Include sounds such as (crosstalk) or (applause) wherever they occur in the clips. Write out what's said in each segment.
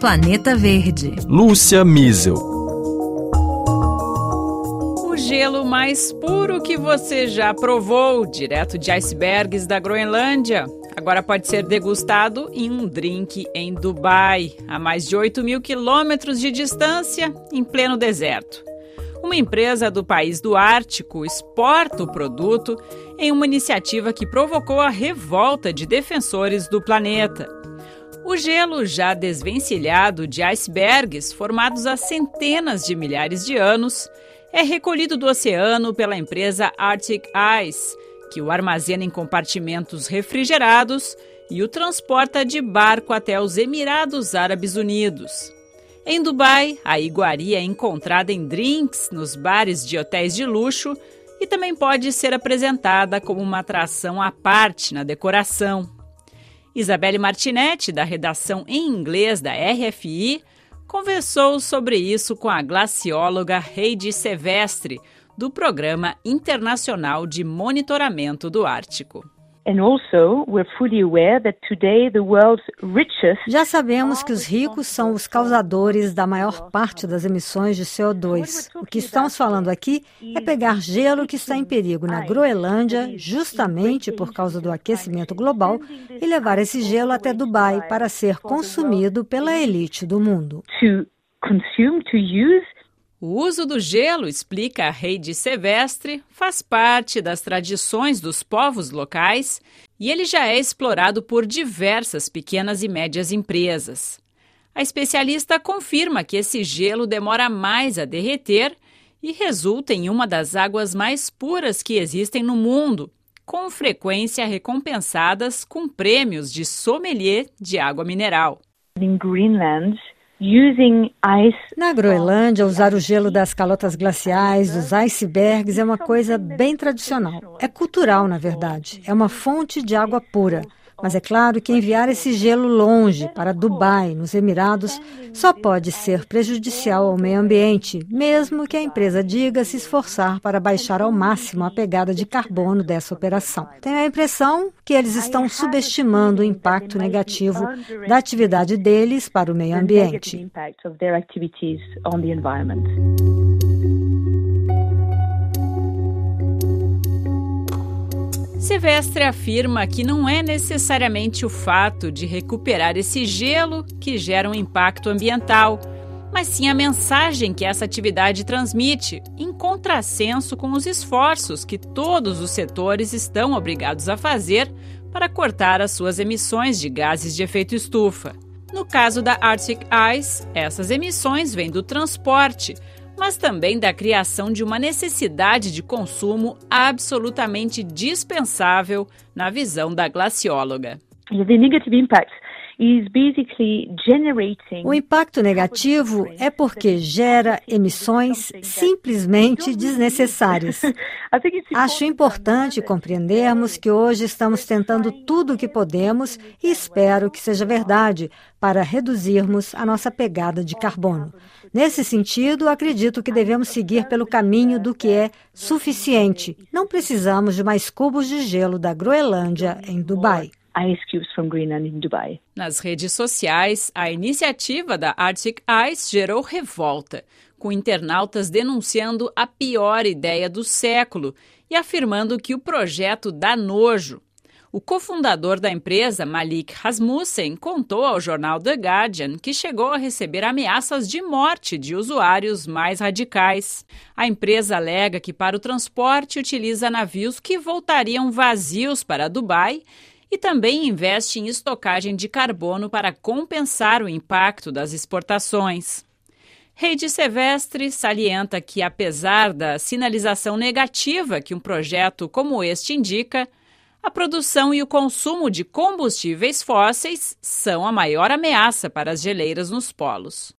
Planeta Verde. Lúcia Miesel. O gelo mais puro que você já provou, direto de icebergs da Groenlândia. Agora pode ser degustado em um drink em Dubai, a mais de 8 mil quilômetros de distância, em pleno deserto. Uma empresa do país do Ártico exporta o produto em uma iniciativa que provocou a revolta de defensores do planeta. O gelo já desvencilhado de icebergs formados há centenas de milhares de anos é recolhido do oceano pela empresa Arctic Ice, que o armazena em compartimentos refrigerados e o transporta de barco até os Emirados Árabes Unidos. Em Dubai, a iguaria é encontrada em drinks nos bares de hotéis de luxo e também pode ser apresentada como uma atração à parte na decoração. Isabelle Martinetti, da redação em inglês da RFI, conversou sobre isso com a glacióloga Heidi Sevestre, do Programa Internacional de Monitoramento do Ártico. Já sabemos que os ricos são os causadores da maior parte das emissões de CO2. O que estamos falando aqui é pegar gelo que está em perigo na Groenlândia, justamente por causa do aquecimento global, e levar esse gelo até Dubai para ser consumido pela elite do mundo. O uso do gelo, explica a rei de Sevestre, faz parte das tradições dos povos locais e ele já é explorado por diversas pequenas e médias empresas. A especialista confirma que esse gelo demora mais a derreter e resulta em uma das águas mais puras que existem no mundo, com frequência recompensadas com prêmios de sommelier de água mineral. In Greenland, na Groenlândia, usar o gelo das calotas glaciais, dos icebergs, é uma coisa bem tradicional. É cultural, na verdade. É uma fonte de água pura. Mas é claro que enviar esse gelo longe, para Dubai, nos Emirados, só pode ser prejudicial ao meio ambiente, mesmo que a empresa diga se esforçar para baixar ao máximo a pegada de carbono dessa operação. Tenho a impressão que eles estão subestimando o impacto negativo da atividade deles para o meio ambiente. Silvestre afirma que não é necessariamente o fato de recuperar esse gelo que gera um impacto ambiental, mas sim a mensagem que essa atividade transmite, em contrassenso com os esforços que todos os setores estão obrigados a fazer para cortar as suas emissões de gases de efeito estufa. No caso da Arctic Ice, essas emissões vêm do transporte, mas também da criação de uma necessidade de consumo absolutamente dispensável na visão da glacióloga. The negative o impacto negativo é porque gera emissões simplesmente (laughs) desnecessárias. (laughs) Acho importante compreendermos que hoje estamos tentando tudo o que podemos e espero que seja verdade para reduzirmos a nossa pegada de carbono. Nesse sentido, acredito que devemos seguir pelo caminho do que é suficiente. Não precisamos de mais cubos de gelo da Groenlândia em Dubai ice cubes from Greenland in Dubai. Nas redes sociais, a iniciativa da Arctic Ice gerou revolta, com internautas denunciando a pior ideia do século e afirmando que o projeto dá nojo. O cofundador da empresa, Malik Rasmussen, contou ao jornal The Guardian que chegou a receber ameaças de morte de usuários mais radicais. A empresa alega que para o transporte utiliza navios que voltariam vazios para Dubai e também investe em estocagem de carbono para compensar o impacto das exportações. Reide Sevestre salienta que, apesar da sinalização negativa que um projeto como este indica, a produção e o consumo de combustíveis fósseis são a maior ameaça para as geleiras nos polos.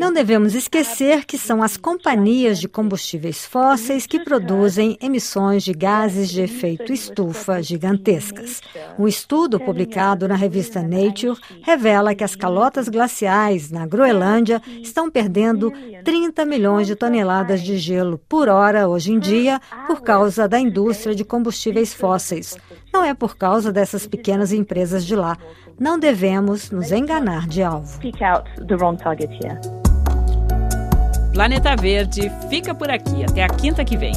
Não devemos esquecer que são as companhias de combustíveis fósseis que produzem emissões de gases de efeito estufa gigantescas. Um estudo publicado na revista Nature revela que as calotas glaciais na Groenlândia estão perdendo 30 milhões de toneladas de gelo por hora hoje em dia por causa da indústria de combustíveis fósseis. Não é por causa dessas pequenas empresas de lá. Não devemos nos enganar de alvo. Planeta Verde fica por aqui. Até a quinta que vem.